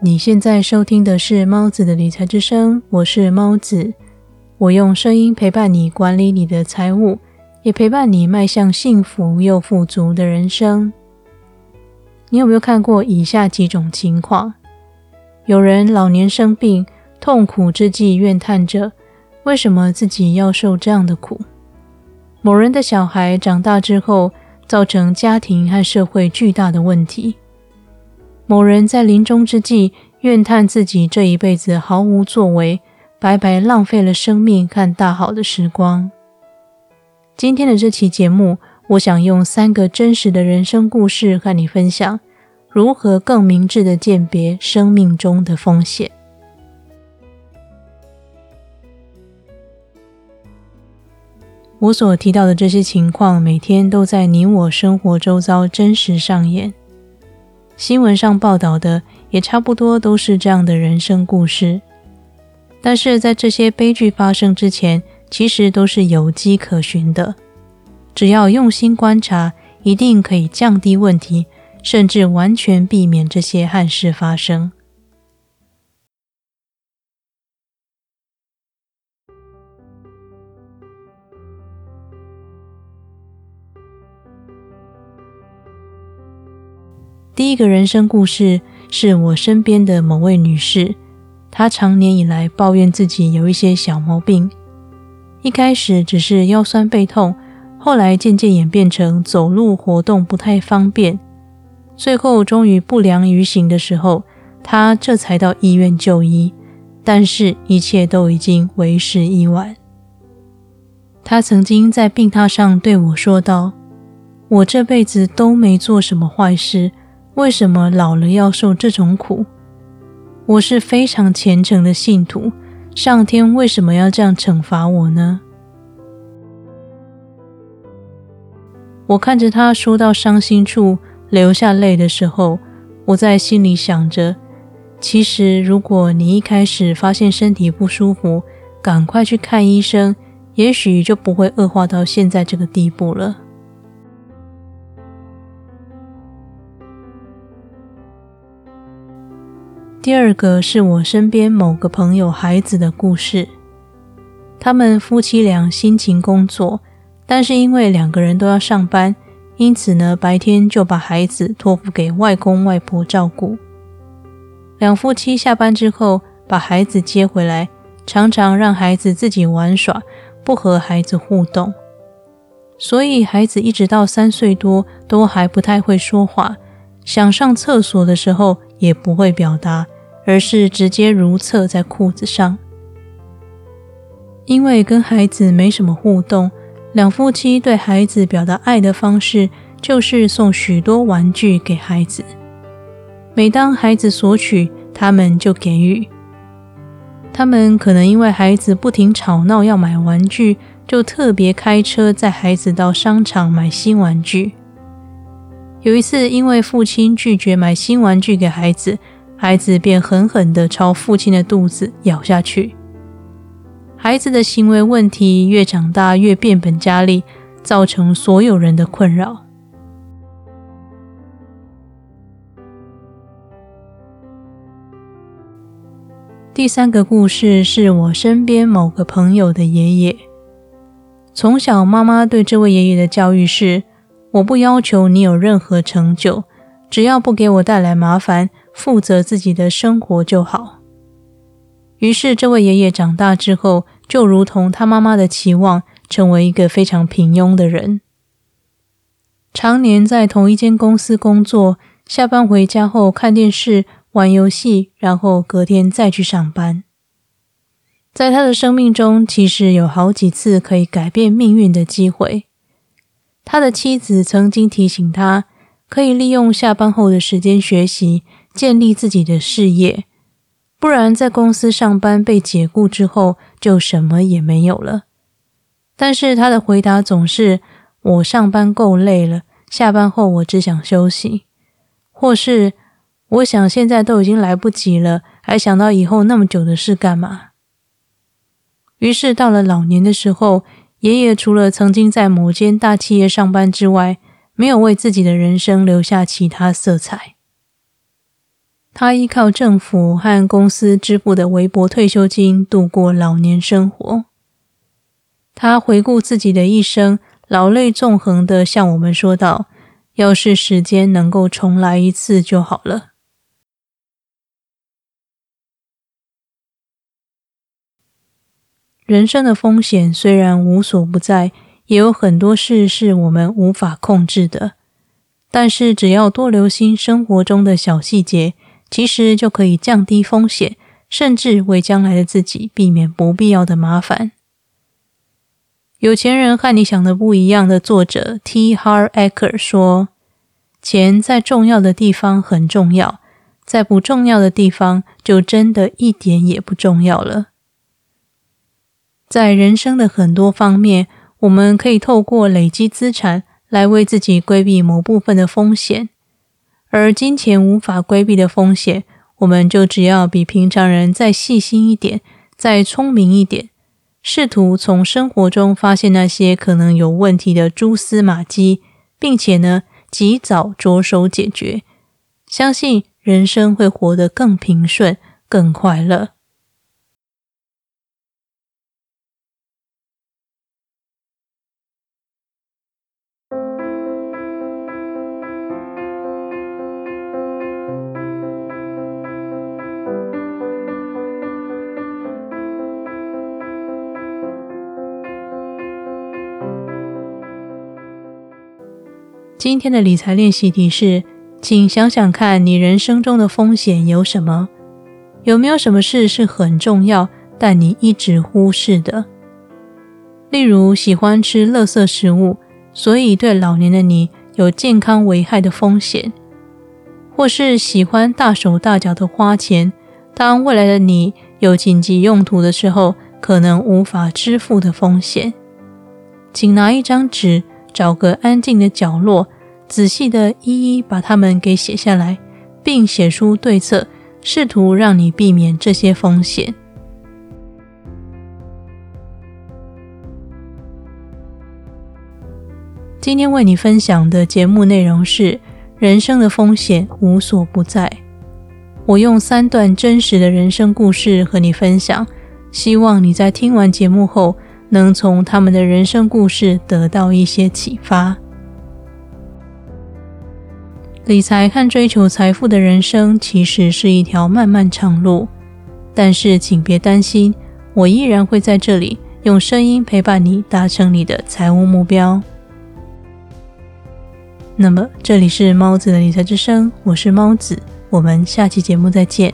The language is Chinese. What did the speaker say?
你现在收听的是猫子的理财之声，我是猫子，我用声音陪伴你管理你的财务，也陪伴你迈向幸福又富足的人生。你有没有看过以下几种情况？有人老年生病，痛苦之际怨叹着，为什么自己要受这样的苦？某人的小孩长大之后，造成家庭和社会巨大的问题。某人在临终之际怨叹自己这一辈子毫无作为，白白浪费了生命看大好的时光。今天的这期节目，我想用三个真实的人生故事和你分享，如何更明智的鉴别生命中的风险。我所提到的这些情况，每天都在你我生活周遭真实上演。新闻上报道的也差不多都是这样的人生故事，但是在这些悲剧发生之前，其实都是有迹可循的。只要用心观察，一定可以降低问题，甚至完全避免这些憾事发生。第一个人生故事是我身边的某位女士，她长年以来抱怨自己有一些小毛病，一开始只是腰酸背痛，后来渐渐演变成走路活动不太方便，最后终于不良于行的时候，她这才到医院就医，但是一切都已经为时已晚。她曾经在病榻上对我说道：“我这辈子都没做什么坏事。”为什么老了要受这种苦？我是非常虔诚的信徒，上天为什么要这样惩罚我呢？我看着他说到伤心处流下泪的时候，我在心里想着：其实如果你一开始发现身体不舒服，赶快去看医生，也许就不会恶化到现在这个地步了。第二个是我身边某个朋友孩子的故事。他们夫妻俩辛勤工作，但是因为两个人都要上班，因此呢，白天就把孩子托付给外公外婆照顾。两夫妻下班之后把孩子接回来，常常让孩子自己玩耍，不和孩子互动。所以孩子一直到三岁多都还不太会说话，想上厕所的时候也不会表达。而是直接如厕在裤子上，因为跟孩子没什么互动，两夫妻对孩子表达爱的方式就是送许多玩具给孩子。每当孩子索取，他们就给予。他们可能因为孩子不停吵闹要买玩具，就特别开车载孩子到商场买新玩具。有一次，因为父亲拒绝买新玩具给孩子。孩子便狠狠地朝父亲的肚子咬下去。孩子的行为问题越长大越变本加厉，造成所有人的困扰。第三个故事是我身边某个朋友的爷爷。从小，妈妈对这位爷爷的教育是：我不要求你有任何成就，只要不给我带来麻烦。负责自己的生活就好。于是，这位爷爷长大之后，就如同他妈妈的期望，成为一个非常平庸的人。常年在同一间公司工作，下班回家后看电视、玩游戏，然后隔天再去上班。在他的生命中，其实有好几次可以改变命运的机会。他的妻子曾经提醒他，可以利用下班后的时间学习。建立自己的事业，不然在公司上班被解雇之后就什么也没有了。但是他的回答总是：“我上班够累了，下班后我只想休息。”或是“我想现在都已经来不及了，还想到以后那么久的事干嘛？”于是到了老年的时候，爷爷除了曾经在某间大企业上班之外，没有为自己的人生留下其他色彩。他依靠政府和公司支付的微薄退休金度过老年生活。他回顾自己的一生，老泪纵横地向我们说道：“要是时间能够重来一次就好了。”人生的风险虽然无所不在，也有很多事是我们无法控制的。但是，只要多留心生活中的小细节，其实就可以降低风险，甚至为将来的自己避免不必要的麻烦。有钱人和你想的不一样的作者 T. Har Eker 说：“钱在重要的地方很重要，在不重要的地方就真的一点也不重要了。”在人生的很多方面，我们可以透过累积资产来为自己规避某部分的风险，而金钱无法规避的风险，我们就只要比平常人再细心一点，再聪明一点，试图从生活中发现那些可能有问题的蛛丝马迹，并且呢，及早着手解决，相信人生会活得更平顺、更快乐。今天的理财练习题是，请想想看你人生中的风险有什么？有没有什么事是很重要，但你一直忽视的？例如，喜欢吃垃圾食物，所以对老年的你有健康危害的风险；或是喜欢大手大脚的花钱，当未来的你有紧急用途的时候，可能无法支付的风险。请拿一张纸。找个安静的角落，仔细的一一把它们给写下来，并写出对策，试图让你避免这些风险。今天为你分享的节目内容是：人生的风险无所不在。我用三段真实的人生故事和你分享，希望你在听完节目后。能从他们的人生故事得到一些启发。理财和追求财富的人生其实是一条漫漫长路，但是请别担心，我依然会在这里用声音陪伴你，达成你的财务目标。那么，这里是猫子的理财之声，我是猫子，我们下期节目再见。